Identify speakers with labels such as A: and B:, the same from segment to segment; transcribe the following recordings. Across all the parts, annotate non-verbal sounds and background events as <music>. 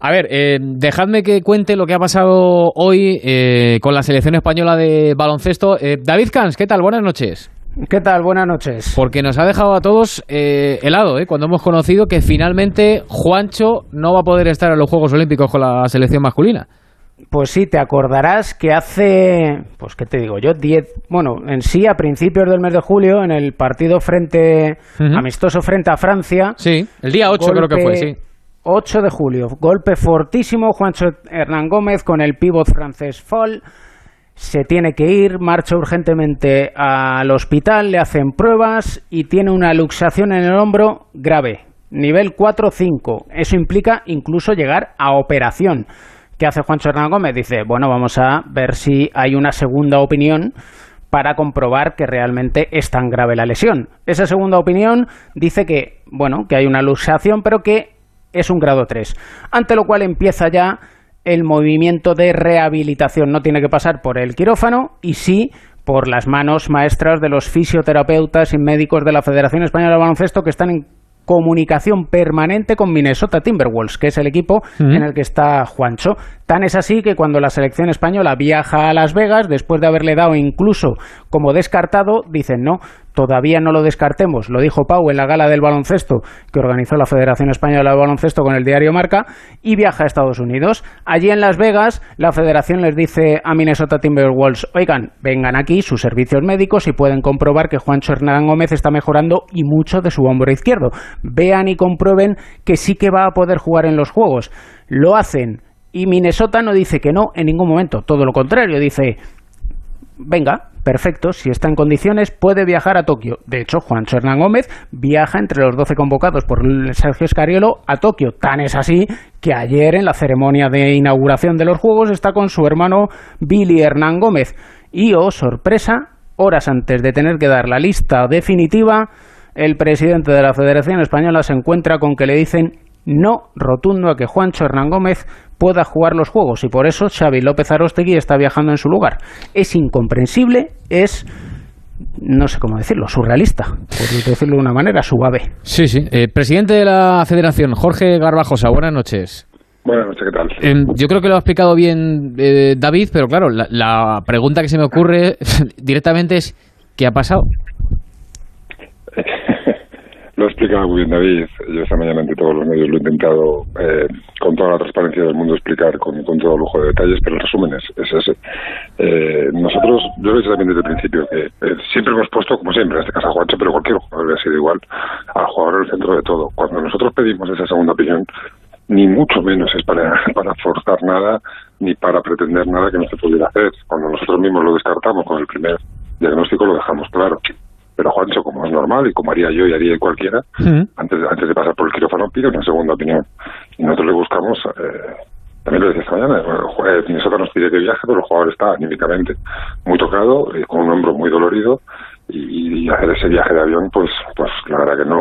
A: A ver, eh, dejadme que cuente lo que ha pasado hoy eh, con la selección española de baloncesto. Eh, David Cans, ¿qué tal? Buenas noches.
B: ¿Qué tal? Buenas noches.
A: Porque nos ha dejado a todos eh, helado, ¿eh? cuando hemos conocido que finalmente Juancho no va a poder estar en los Juegos Olímpicos con la selección masculina.
B: Pues sí, te acordarás que hace, pues qué te digo yo, 10, bueno, en sí a principios del mes de julio, en el partido frente, amistoso frente a Francia,
A: Sí, el día 8 creo que fue, sí.
B: 8 de julio, golpe fortísimo, Juancho Hernán Gómez con el pívot francés Fall, se tiene que ir, marcha urgentemente al hospital, le hacen pruebas y tiene una luxación en el hombro grave, nivel 4-5. Eso implica incluso llegar a operación. ¿Qué hace Juancho Hernán Gómez? Dice, bueno, vamos a ver si hay una segunda opinión para comprobar que realmente es tan grave la lesión. Esa segunda opinión dice que, bueno, que hay una luxación, pero que es un grado 3. Ante lo cual empieza ya el movimiento de rehabilitación. No tiene que pasar por el quirófano y sí por las manos maestras de los fisioterapeutas y médicos de la Federación Española de Baloncesto que están en comunicación permanente con Minnesota Timberwolves, que es el equipo en el que está Juancho. Tan es así que cuando la selección española viaja a Las Vegas, después de haberle dado incluso como descartado, dicen no, todavía no lo descartemos. Lo dijo Pau en la gala del baloncesto que organizó la Federación Española de Baloncesto con el diario Marca y viaja a Estados Unidos. Allí en Las Vegas, la Federación les dice a Minnesota Timberwolves, oigan, vengan aquí sus servicios médicos y pueden comprobar que Juancho Hernán Gómez está mejorando y mucho de su hombro izquierdo. Vean y comprueben que sí que va a poder jugar en los Juegos. Lo hacen y Minnesota no dice que no en ningún momento, todo lo contrario, dice, venga, perfecto, si está en condiciones puede viajar a Tokio. De hecho, Juancho Hernán Gómez viaja entre los 12 convocados por Sergio Escariolo a Tokio. Tan es así que ayer en la ceremonia de inauguración de los Juegos está con su hermano Billy Hernán Gómez. Y, oh sorpresa, horas antes de tener que dar la lista definitiva, el presidente de la Federación Española se encuentra con que le dicen no rotundo a que Juancho Hernán Gómez pueda jugar los juegos y por eso Xavi López Arostegui está viajando en su lugar. Es incomprensible, es no sé cómo decirlo, surrealista, por decirlo de una manera, suave.
A: Sí, sí. Eh, presidente de la Federación, Jorge Garbajosa, buenas noches.
C: Buenas noches, ¿qué tal?
A: Eh, yo creo que lo ha explicado bien eh, David, pero claro, la, la pregunta que se me ocurre <laughs> directamente es ¿qué ha pasado?
C: Lo ha explicado muy bien David. Yo esta mañana ante todos los medios lo he intentado eh, con toda la transparencia del mundo explicar con, con todo lujo de detalles, pero el resumen es, es ese. Eh, nosotros, yo lo he dicho también desde el principio, que eh, siempre hemos puesto, como siempre, en este caso a Juancho, pero cualquier jugador ha sido igual, al jugador en el centro de todo. Cuando nosotros pedimos esa segunda opinión, ni mucho menos es <laughs> para forzar nada ni para pretender nada que no se pudiera hacer. Cuando nosotros mismos lo descartamos con el primer diagnóstico lo dejamos claro. Pero Juancho, como es normal y como haría yo y haría cualquiera, antes, de- antes de pasar por el quirófano pide una segunda opinión. Y nosotros le buscamos, eh, también lo decía esta mañana, jue- Minnesota nos pide que viaje, pero el jugador está anímicamente muy tocado, eh, con un hombro muy dolorido, y, y hacer ese viaje de avión, pues, pues la verdad que no,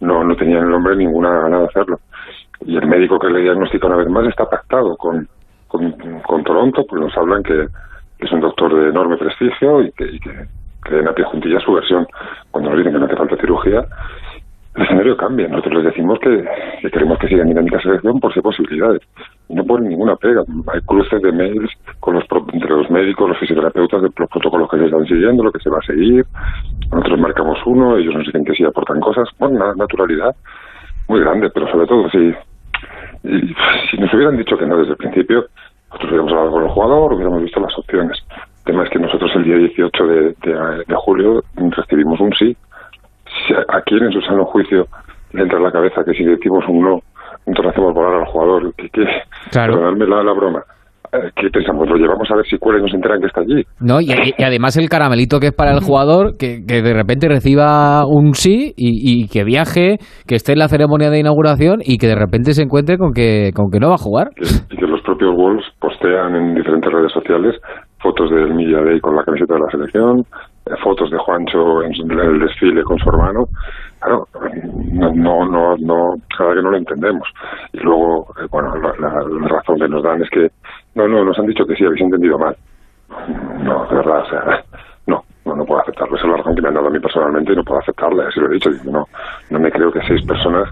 C: no, no tenía el hombre ninguna gana de hacerlo. Y el médico que le diagnostica una vez más está pactado con, con, con Toronto, pues nos hablan que es un doctor de enorme prestigio y que, y que, que en a pie juntilla su versión. Cuando nos dicen que no hace falta cirugía, el escenario cambia. Nosotros les decimos que, que queremos que sigan dinámica selección por si hay posibilidades. No ponen ninguna pega. Hay cruces de mails con los, entre los médicos, los fisioterapeutas, de los protocolos que se están siguiendo, lo que se va a seguir. Nosotros marcamos uno, ellos nos dicen que sí aportan cosas. Bueno, una naturalidad muy grande, pero sobre todo si, si nos hubieran dicho que no desde el principio, nosotros hubiéramos hablado con el jugador, hubiéramos visto las opciones. Tema es que nosotros el día 18 de, de- de julio recibimos un sí. Si a, quién en su sano juicio le entra en la cabeza que si decimos un no, entonces hacemos volar al jugador? ¿Qué, qué?
A: Claro.
C: Perdonadme la, la broma. Eh, ¿Qué pensamos? ¿Lo llevamos a ver si cuela y nos enteran que está allí?
A: ¿No? Y, y además el caramelito que es para el jugador, que, que de repente reciba un sí y, y que viaje, que esté en la ceremonia de inauguración y que de repente se encuentre con que, con que no va a jugar.
C: que, y que los propios Wolves postean en diferentes redes sociales fotos del Media Day con la camiseta de la selección, eh, fotos de Juancho en, en el desfile con su hermano. Claro, no, no, no, no, cada que no lo entendemos. Y luego, eh, bueno, la, la- la razón que nos dan es que, no, no, nos han dicho que sí, habéis entendido mal. No, de verdad, o sea, no, no, no puedo aceptarlo. Esa es la razón que me han dado a mí personalmente y no puedo aceptarla, así lo he dicho. Digo, no, no me creo que seis personas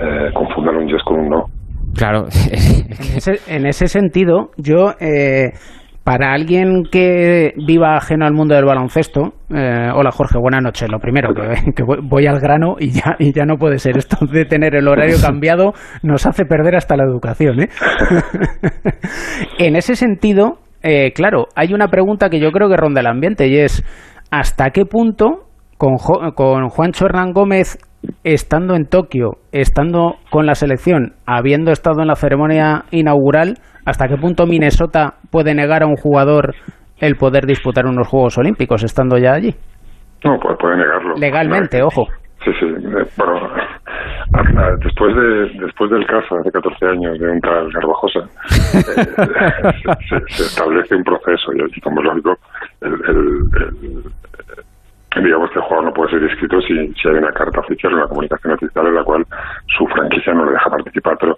C: eh, confundan un yes con un no.
A: Claro. <laughs>
B: en, ese, sentido, yo... Eh, para alguien que viva ajeno al mundo del baloncesto, eh, hola Jorge, buenas noches. Lo primero, que, <laughs> voy al grano y ya, y ya no puede ser. Esto de tener el horario <laughs> cambiado nos hace perder hasta la educación. ¿eh? <laughs> en ese sentido, eh, claro, hay una pregunta que yo creo que ronda el ambiente y es, ¿hasta qué punto con, con Juancho Hernán Gómez estando en Tokio, estando con la selección, habiendo estado en la ceremonia inaugural, ¿hasta qué punto Minnesota puede negar a un jugador el poder disputar unos Juegos Olímpicos estando ya allí?
C: No, puede, negarlo.
B: Legalmente, ojo.
C: Sí, sí. Bueno, <laughs> después de después del caso hace 14 años de un tal Garbajosa, eh, <laughs> se, establece un proceso y, como es lógico, el, el digamos que el jugador no puede ser inscrito si, si hay una carta oficial, una comunicación oficial en la cual su franquicia no le deja participar. Pero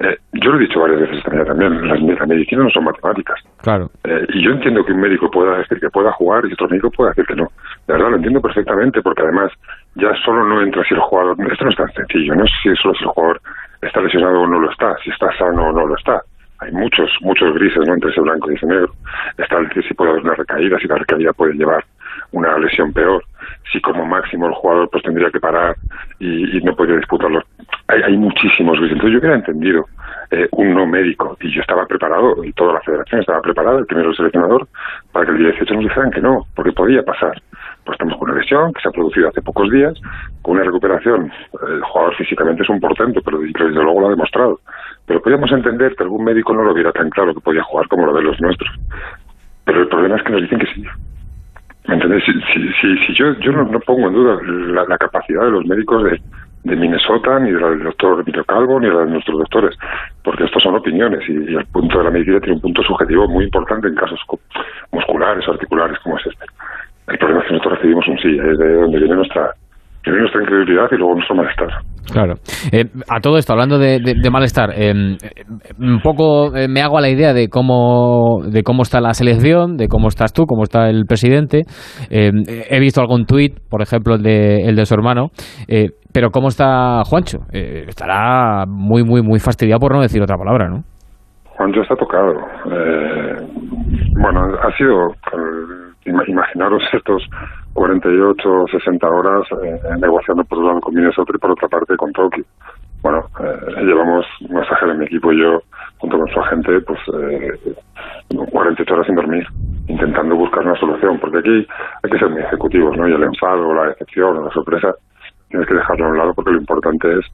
C: eh, yo lo he dicho varias veces también, las, la medicina no son matemáticas.
A: Claro.
C: Eh, y yo entiendo que un médico pueda decir que pueda jugar y otro médico pueda decir que no. De verdad, lo entiendo perfectamente porque además ya solo no entra si el jugador... Esto no es tan sencillo, no es si solo si el jugador está lesionado o no lo está, si está sano o no lo está hay muchos, muchos grises ¿no? entre ese blanco y ese negro. Está el que si puede haber una recaída, si la recaída puede llevar una lesión peor, si como máximo el jugador pues tendría que parar y, no podría disputarlo. Hay, hay muchísimos. Entonces yo hubiera entendido eh, un no médico y yo estaba preparado y toda la federación estaba preparada, el primero seleccionador, para que el día 18 nos dijeran que no, porque podía pasar. Pues estamos con una lesión que se ha producido hace pocos días, con una recuperación. El jugador físicamente es un portento, pero desde luego lo ha demostrado. Pero podíamos entender que algún médico no lo viera tan claro que podía jugar como lo de los nuestros. Pero el problema es que nos dicen que sí. ¿Me entiendes? Si, si, si, yo, yo no, pongo en duda la, capacidad de los médicos de, de Minnesota, ni del doctor Emilio Calvo, ni de nuestros doctores, porque estos son opiniones y, y, el punto de la medicina tiene un punto subjetivo muy importante en casos musculares articulares como es este. El problema es que nosotros recibimos un sí, es de donde viene nuestra, viene nuestra incredulidad y luego nuestro malestar.
A: Claro. Eh, a todo esto, hablando de, malestar, eh, un poco eh, me hago a la idea de cómo, de cómo está la selección, de cómo estás tú, cómo está el presidente. he visto algún tuit, por ejemplo, el de, el de su hermano. pero ¿cómo está Juancho? estará muy, muy, muy fastidiado por no decir otra palabra, ¿no?
C: Juancho está tocado. bueno, ha sido, imaginaros estos 48 60 horas eh, negociando por un lado con Minnesota y por otra parte con Tokio. Bueno, eh, llevamos Masajer en mi equipo y yo, junto con su agente, pues eh, 48 horas sin dormir, intentando buscar una solución, porque aquí hay que ser muy ejecutivos, ¿no? Y el enfado, la decepción o la sorpresa, tienes que dejarlo a un lado porque lo importante es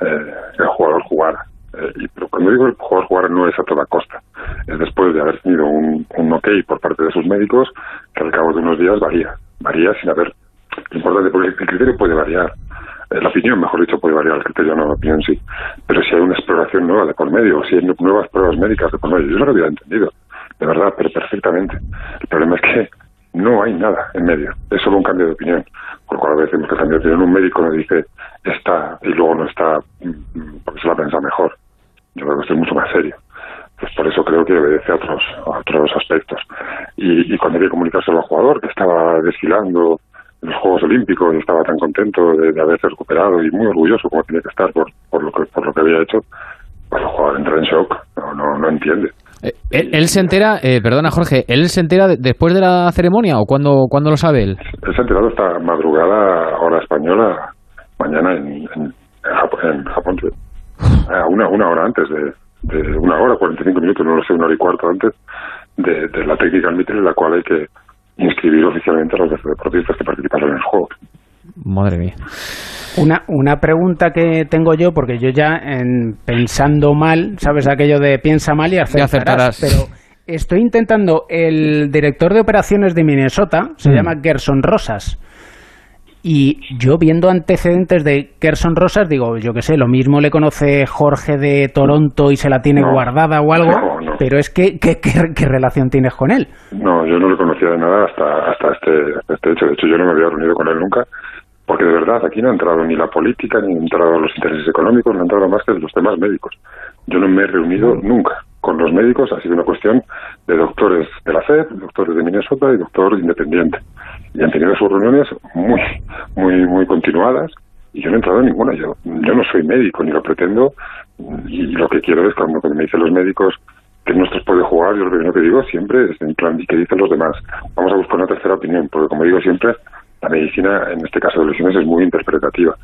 C: eh, el jugador jugara. Eh, pero cuando digo el jugador jugar no es a toda costa, es después de haber tenido un, un ok por parte de sus médicos que al cabo de unos días varía varía sin haber. Importante, porque el criterio puede variar. Eh, la opinión, mejor dicho, puede variar, el criterio no, la opinión sí. Pero si hay una exploración nueva de por medio, si hay nuevas pruebas médicas de por medio, yo no lo había entendido, de verdad, pero perfectamente. El problema es que no hay nada en medio, es solo un cambio de opinión. Por lo cual a veces que cambio de opinión, un médico me dice está y luego no está mm, porque se la pensa mejor. Yo creo que estoy mucho más serio. Pues por eso creo que obedece a otros, otros aspectos. Y, cuando había que comunicárselo al jugador, que estaba desfilando en los Juegos Olímpicos y estaba tan contento de, haberse recuperado y muy orgulloso como tenía que estar por, por, lo, que, por lo que había hecho, pues el jugador entra en shock, no, no, entiende.
A: Eh, él, se entera, eh, perdona Jorge, ¿él se entera después de la ceremonia o cuando, cuando lo sabe él?
C: Él se ha enterado esta madrugada, hora española, mañana en, en, en Japón, una, una hora antes de, de una hora, 45 minutos, no lo sé, una hora y cuarto antes de, de la técnica meeting en la cual hay que inscribir oficialmente a los deportistas que participaron en el juego.
A: Madre mía.
B: Una, una pregunta que tengo yo, porque yo ya en, pensando mal, ¿sabes aquello de piensa mal y acertarás? Pero estoy intentando, el director de operaciones de Minnesota se mm. llama Gerson Rosas. Y yo viendo antecedentes de Gerson Rosas, digo, yo qué sé, lo mismo le conoce Jorge de Toronto y se la tiene guardada o algo, pero es que, ¿qué, qué, relación tienes con él?
C: No, yo no le conocía de nada hasta, hasta, este, este hecho. De hecho, yo no me había reunido con él nunca, porque de verdad aquí no ha entrado ni la política, ni han entrado los intereses económicos, no ha entrado más que los temas médicos. Yo no me he reunido nunca con los médicos, ha sido una cuestión de doctores de la FED, doctores de Minnesota y doctor independiente y han tenido sus reuniones muy, muy, muy continuadas y yo no he entrado en ninguna. Yo, yo no soy médico ni lo pretendo y lo que quiero es cuando, me dicen los médicos que nuestros puede jugar, yo lo primero que digo siempre es en plan, ¿y qué dicen los demás? Vamos a buscar una tercera opinión, porque como digo siempre, la medicina, en este caso de lesiones, es muy interpretativa.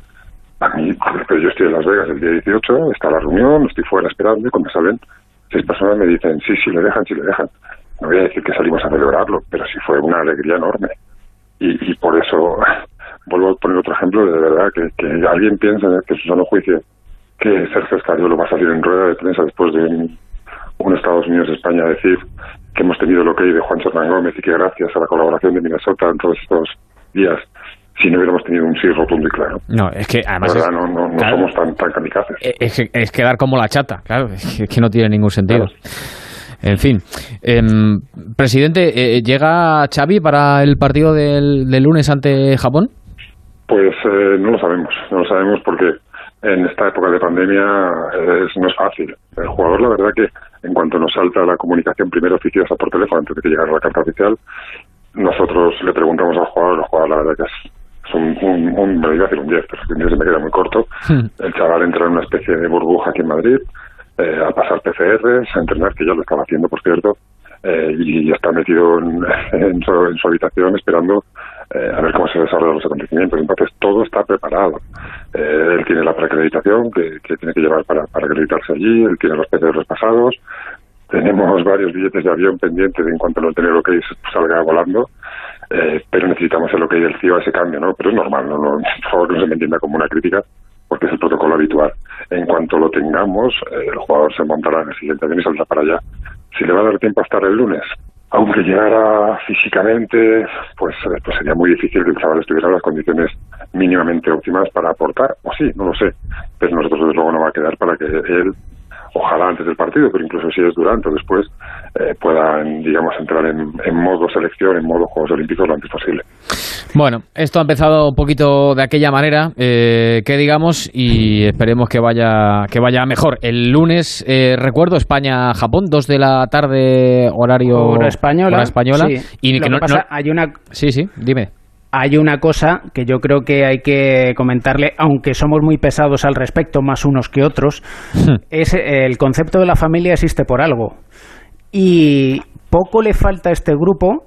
C: A mí, yo estoy en Las Vegas el día 18, está la reunión, estoy fuera esperando y cuando salen, seis personas me dicen, sí, sí, le dejan, sí, le dejan. No voy a decir que salimos a celebrarlo, pero sí fue una alegría enorme. Y, por eso, <laughs> vuelvo a poner otro ejemplo, de verdad, que, que alguien piensa que su sano juicio que Sergio Escariolo va a salir en rueda de prensa después de un, Estados Unidos-España decir que hemos tenido lo que hay de Juan Hernán Gómez y que gracias a la colaboración de Minnesota en todos estos días si no hubiéramos tenido un sí rotundo y claro.
A: No, es que además.
C: no, no, somos tan, tan kamikazes.
A: Eh, es, es, quedar como la chata, claro, es que no tiene ningún sentido. En fin. Em, presidente, eh, ¿llega Xavi para el partido del, del lunes ante Japón?
C: Pues eh, no lo sabemos, no lo sabemos porque en esta época de pandemia es, no es fácil. El jugador, la verdad que en cuanto nos salta la comunicación primero oficiosa por teléfono antes de que llegara la carta oficial, nosotros le preguntamos al jugador, el jugador la verdad que es, un, un, un, me iba a decir un 10, pero un 10 se me queda muy corto. Hmm. El chaval entra en una especie de burbuja aquí en Madrid, eh, a pasar PCRs, a entrenar, que ya lo estaba haciendo, por cierto, eh, y está metido <laughs> en, su, habitación esperando eh, a ver cómo se desarrollan los acontecimientos. Entonces, todo está preparado. Eh, él tiene la preacreditación que, que tiene que llevar para, para acreditarse allí, él tiene los PCRs pasados, tenemos varios billetes de avión pendientes en cuanto no tener lo que salga volando, eh, pero necesitamos el OK del CIO a ese cambio, ¿no? Pero es normal, no, no, por favor no se me entienda como una crítica, porque es el protocolo habitual. En cuanto lo tengamos, eh, el jugador se montará en el siguiente avión y saldrá para allá. Si le va a dar tiempo a estar el lunes, aunque llegara físicamente, pues, eh, pues sería muy difícil que el chaval estuviera en las condiciones mínimamente óptimas para aportar, o sí, no lo sé, pero nosotros desde luego no va a quedar para que él ojalá antes del partido, pero incluso si es durante o después, eh, puedan, digamos, entrar en, modo selección, en modo Juegos Olímpicos lo antes posible.
A: Bueno, esto ha empezado un poquito de aquella manera, eh, que digamos, y esperemos que vaya, que vaya mejor. El lunes, eh, recuerdo, España-Japón, dos de la tarde, horario
B: española.
A: española
B: Y que pasa, hay una...
A: Sí, sí, dime
B: hay una cosa que yo creo que hay que comentarle, aunque somos muy pesados al respecto, más unos que otros, es el concepto de la familia existe por algo. Y poco le falta a este grupo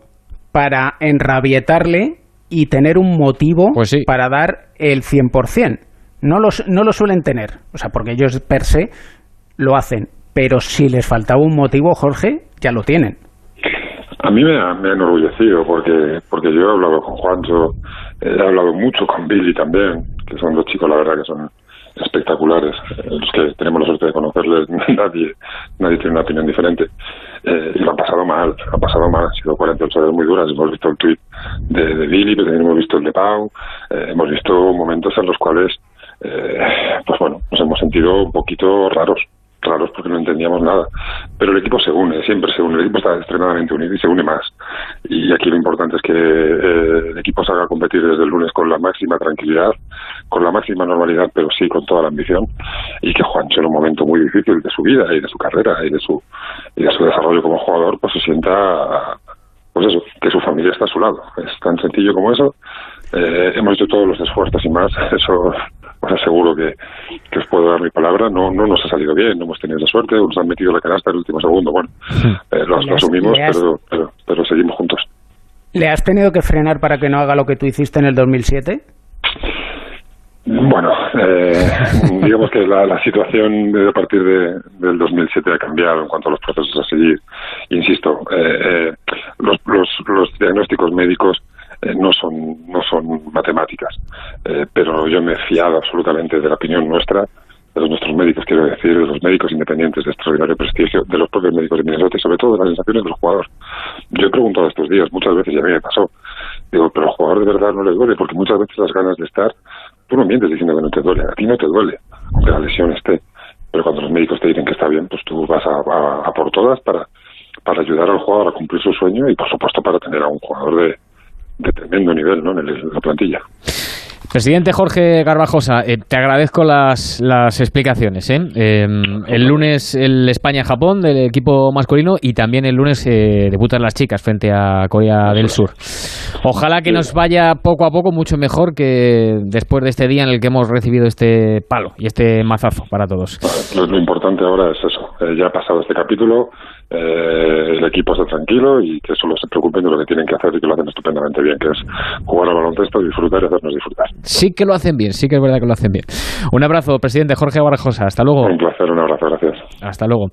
B: para enrabietarle y tener un motivo
A: pues
B: para dar el 100%. No, los, no lo suelen tener, o sea, porque ellos per se lo hacen. Pero si les faltaba un motivo, Jorge, ya lo tienen.
C: A mí me ha, me enorgullecido porque, porque yo he hablado con Juancho, he hablado mucho con Billy también, que son dos chicos, la verdad, que son espectaculares. Los que tenemos la suerte de conocerles, <laughs> nadie, nadie tiene una opinión diferente. Eh, y lo han pasado mal, han pasado mal. Han sido 48 horas muy duras. Hemos visto el tweet de, de Billy, pero también hemos visto el de Pau. Eh, hemos visto momentos en los cuales, eh, pues bueno, nos hemos sentido un poquito raros raros porque no entendíamos nada. Pero el equipo se une, siempre se une, el equipo está extremadamente unido y se une más. Y aquí lo importante es que eh, el equipo salga a competir desde el lunes con la máxima tranquilidad, con la máxima normalidad, pero sí con toda la ambición. Y que Juancho en un momento muy difícil de su vida y de su carrera y de su, y de su desarrollo como jugador, pues se sienta pues eso, que su familia está a su lado. Es tan sencillo como eso. Eh, hemos hecho todos los esfuerzos y más. <laughs> Eso os aseguro que, que, os puedo dar mi palabra. No, no nos ha salido bien, no hemos tenido esa suerte, nos han metido la canasta en el último segundo. Bueno, <laughs> eh, lo, asumimos, pero, pero, seguimos juntos.
B: ¿Le has tenido que frenar para que no haga lo que tú hiciste en el 2007?
C: Bueno, eh, <laughs> digamos que la, la, situación a partir de, del 2007 ha cambiado en cuanto a los procesos a seguir. Insisto, eh, los, los, los diagnósticos médicos eh, no son no son matemáticas. Eh, pero yo me he fiado absolutamente de la opinión nuestra, de los nuestros médicos, quiero decir, de los médicos independientes de extraordinario prestigio, de los propios médicos de Minnesota y sobre todo de las sensaciones del jugador. Yo he preguntado estos días, muchas veces, y a mí me pasó, digo, pero al jugador de verdad no le duele, porque muchas veces las ganas de estar, tú no mientes diciendo que no te duele, a ti no te duele, aunque la lesión esté. Pero cuando los médicos te dicen que está bien, pues tú vas a, a por todas para, para ayudar al jugador a cumplir su sueño y, por supuesto, para tener a un jugador de, de tremendo nivel ¿no? en, la plantilla.
A: Presidente Jorge Garbajosa, eh, te agradezco las, las explicaciones. ¿eh? Em, el lunes el España-Japón del equipo masculino y también el lunes eh, debutan las chicas frente a Corea del Sur. Ojalá que nos vaya poco a poco mucho mejor que después de este día en el que hemos recibido este palo y este mazazo para todos.
C: Lo, lo importante ahora es eso. Eh, ya ha pasado este capítulo, eh, el equipo está tranquilo y que solo se preocupen de lo que tienen que hacer y que lo hacen estupendamente bien, que es jugar al baloncesto, disfrutar y hacernos disfrutar.
A: Sí que lo hacen bien, sí que es verdad que lo hacen bien. Un abrazo, presidente Jorge Barajosa. Hasta luego.
C: Un placer, un abrazo, gracias.
A: Hasta luego.